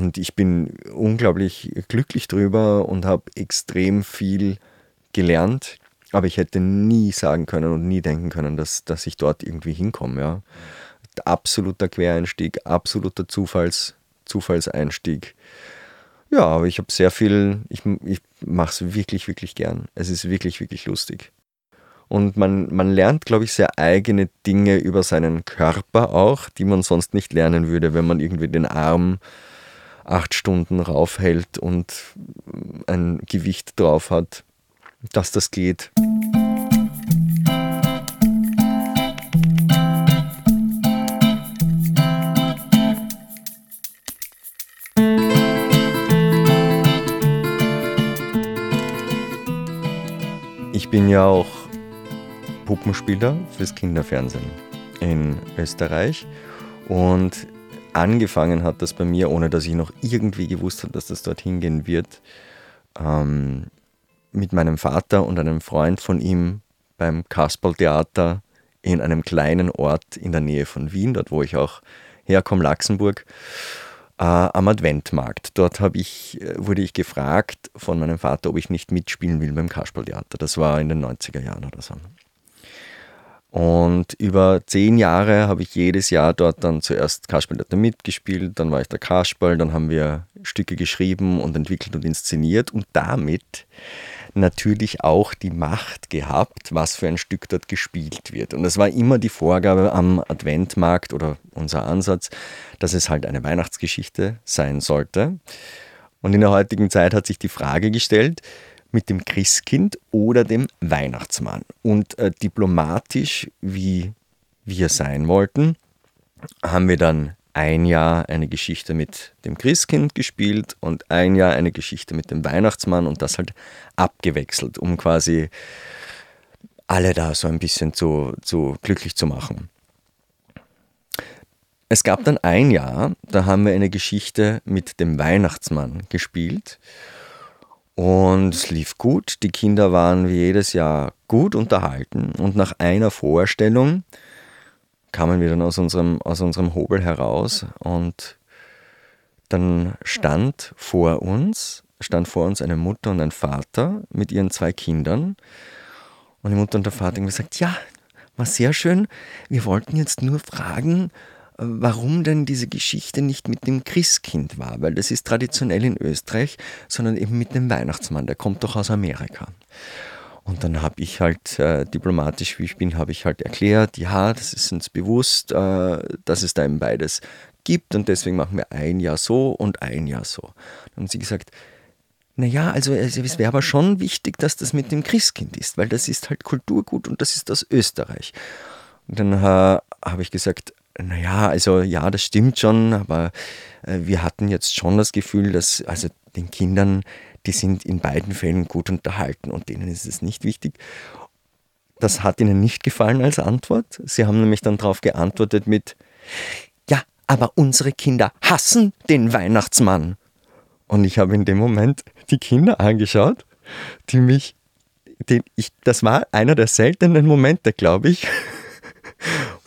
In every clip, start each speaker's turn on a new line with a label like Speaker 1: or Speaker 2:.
Speaker 1: Und ich bin unglaublich glücklich drüber und habe extrem viel gelernt. Aber ich hätte nie sagen können und nie denken können, dass, dass ich dort irgendwie hinkomme. Ja. Absoluter Quereinstieg, absoluter Zufalls, Zufallseinstieg. Ja, aber ich habe sehr viel, ich, ich mache es wirklich, wirklich gern. Es ist wirklich, wirklich lustig. Und man, man lernt, glaube ich, sehr eigene Dinge über seinen Körper auch, die man sonst nicht lernen würde, wenn man irgendwie den Arm acht Stunden raufhält und ein Gewicht drauf hat, dass das geht. Ich bin ja auch Puppenspieler fürs Kinderfernsehen in Österreich und angefangen hat das bei mir, ohne dass ich noch irgendwie gewusst habe, dass das dorthin gehen wird, ähm, mit meinem Vater und einem Freund von ihm beim Kasperltheater in einem kleinen Ort in der Nähe von Wien, dort wo ich auch herkomme, Laxenburg, äh, am Adventmarkt. Dort ich, äh, wurde ich gefragt von meinem Vater, ob ich nicht mitspielen will beim Kasperltheater. Das war in den 90er Jahren oder so. Und über zehn Jahre habe ich jedes Jahr dort dann zuerst Kasperltheater mitgespielt, dann war ich der Kasperl, dann haben wir Stücke geschrieben und entwickelt und inszeniert und damit natürlich auch die Macht gehabt, was für ein Stück dort gespielt wird. Und es war immer die Vorgabe am Adventmarkt oder unser Ansatz, dass es halt eine Weihnachtsgeschichte sein sollte. Und in der heutigen Zeit hat sich die Frage gestellt, mit dem Christkind oder dem Weihnachtsmann. Und äh, diplomatisch, wie wir sein wollten, haben wir dann ein Jahr eine Geschichte mit dem Christkind gespielt und ein Jahr eine Geschichte mit dem Weihnachtsmann und das halt abgewechselt, um quasi alle da so ein bisschen zu, zu glücklich zu machen. Es gab dann ein Jahr, da haben wir eine Geschichte mit dem Weihnachtsmann gespielt und es lief gut. Die Kinder waren wie jedes Jahr gut unterhalten. Und nach einer Vorstellung kamen wir dann aus unserem, aus unserem Hobel heraus und dann stand vor uns, stand vor uns eine Mutter und ein Vater mit ihren zwei Kindern. Und die Mutter und der Vater haben gesagt, ja, war sehr schön. Wir wollten jetzt nur fragen, warum denn diese Geschichte nicht mit dem Christkind war, weil das ist traditionell in Österreich, sondern eben mit dem Weihnachtsmann, der kommt doch aus Amerika. Und dann habe ich halt, äh, diplomatisch wie ich bin, habe ich halt erklärt, ja, das ist uns bewusst, äh, dass es da eben beides gibt und deswegen machen wir ein Jahr so und ein Jahr so. Dann haben sie gesagt, naja, also es wäre aber schon wichtig, dass das mit dem Christkind ist, weil das ist halt Kulturgut und das ist aus Österreich. Und dann äh, habe ich gesagt, naja, also ja, das stimmt schon, aber äh, wir hatten jetzt schon das Gefühl, dass also den Kindern, die sind in beiden Fällen gut unterhalten und denen ist es nicht wichtig. Das hat ihnen nicht gefallen als Antwort. Sie haben nämlich dann darauf geantwortet mit, ja, aber unsere Kinder hassen den Weihnachtsmann. Und ich habe in dem Moment die Kinder angeschaut, die mich, die ich, das war einer der seltenen Momente, glaube ich,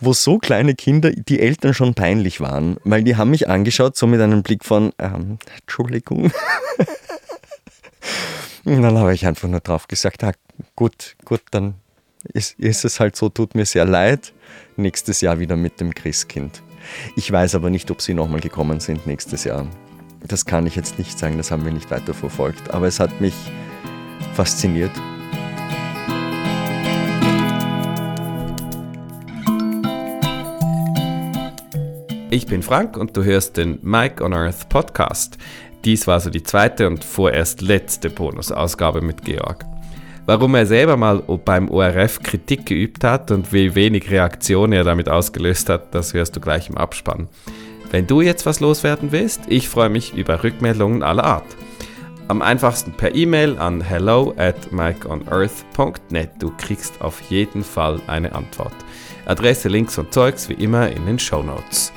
Speaker 1: wo so kleine Kinder die Eltern schon peinlich waren, weil die haben mich angeschaut, so mit einem Blick von, ähm, Entschuldigung. Und dann habe ich einfach nur drauf gesagt, ah, gut, gut, dann ist, ist es halt so, tut mir sehr leid. Nächstes Jahr wieder mit dem Christkind. Ich weiß aber nicht, ob sie nochmal gekommen sind nächstes Jahr. Das kann ich jetzt nicht sagen, das haben wir nicht weiter verfolgt. Aber es hat mich fasziniert
Speaker 2: Ich bin Frank und du hörst den Mike on Earth Podcast. Dies war so die zweite und vorerst letzte Bonusausgabe mit Georg. Warum er selber mal beim ORF Kritik geübt hat und wie wenig Reaktion er damit ausgelöst hat, das hörst du gleich im Abspann. Wenn du jetzt was loswerden willst, ich freue mich über Rückmeldungen aller Art. Am einfachsten per E-Mail an hello at mikeonearth.net. Du kriegst auf jeden Fall eine Antwort. Adresse, Links und Zeugs wie immer in den Show Notes.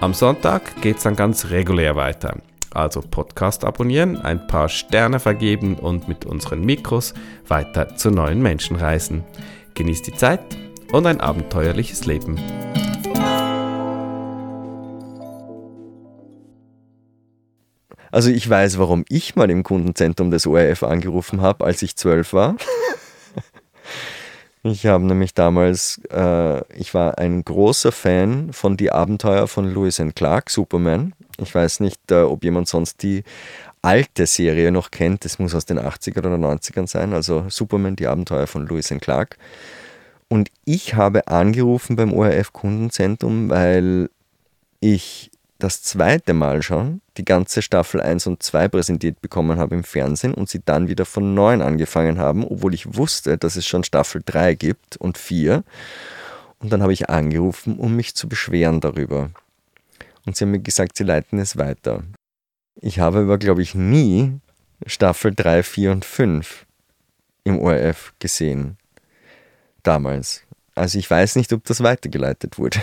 Speaker 2: Am Sonntag geht es dann ganz regulär weiter. Also Podcast abonnieren, ein paar Sterne vergeben und mit unseren Mikros weiter zu neuen Menschen reisen. Genießt die Zeit und ein abenteuerliches Leben.
Speaker 1: Also ich weiß, warum ich mal im Kundenzentrum des ORF angerufen habe, als ich zwölf war. Ich habe nämlich damals, äh, ich war ein großer Fan von Die Abenteuer von Lewis Clark, Superman. Ich weiß nicht, äh, ob jemand sonst die alte Serie noch kennt. Das muss aus den 80ern oder 90ern sein. Also Superman, Die Abenteuer von Lewis Clark. Und ich habe angerufen beim ORF Kundenzentrum, weil ich das zweite Mal schon die ganze Staffel 1 und 2 präsentiert bekommen habe im Fernsehen und sie dann wieder von neuem angefangen haben, obwohl ich wusste, dass es schon Staffel 3 gibt und 4. Und dann habe ich angerufen, um mich zu beschweren darüber. Und sie haben mir gesagt, sie leiten es weiter. Ich habe aber, glaube ich, nie Staffel 3, 4 und 5 im ORF gesehen. Damals. Also ich weiß nicht, ob das weitergeleitet wurde.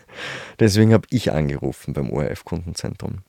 Speaker 1: Deswegen habe ich angerufen beim ORF-Kundenzentrum.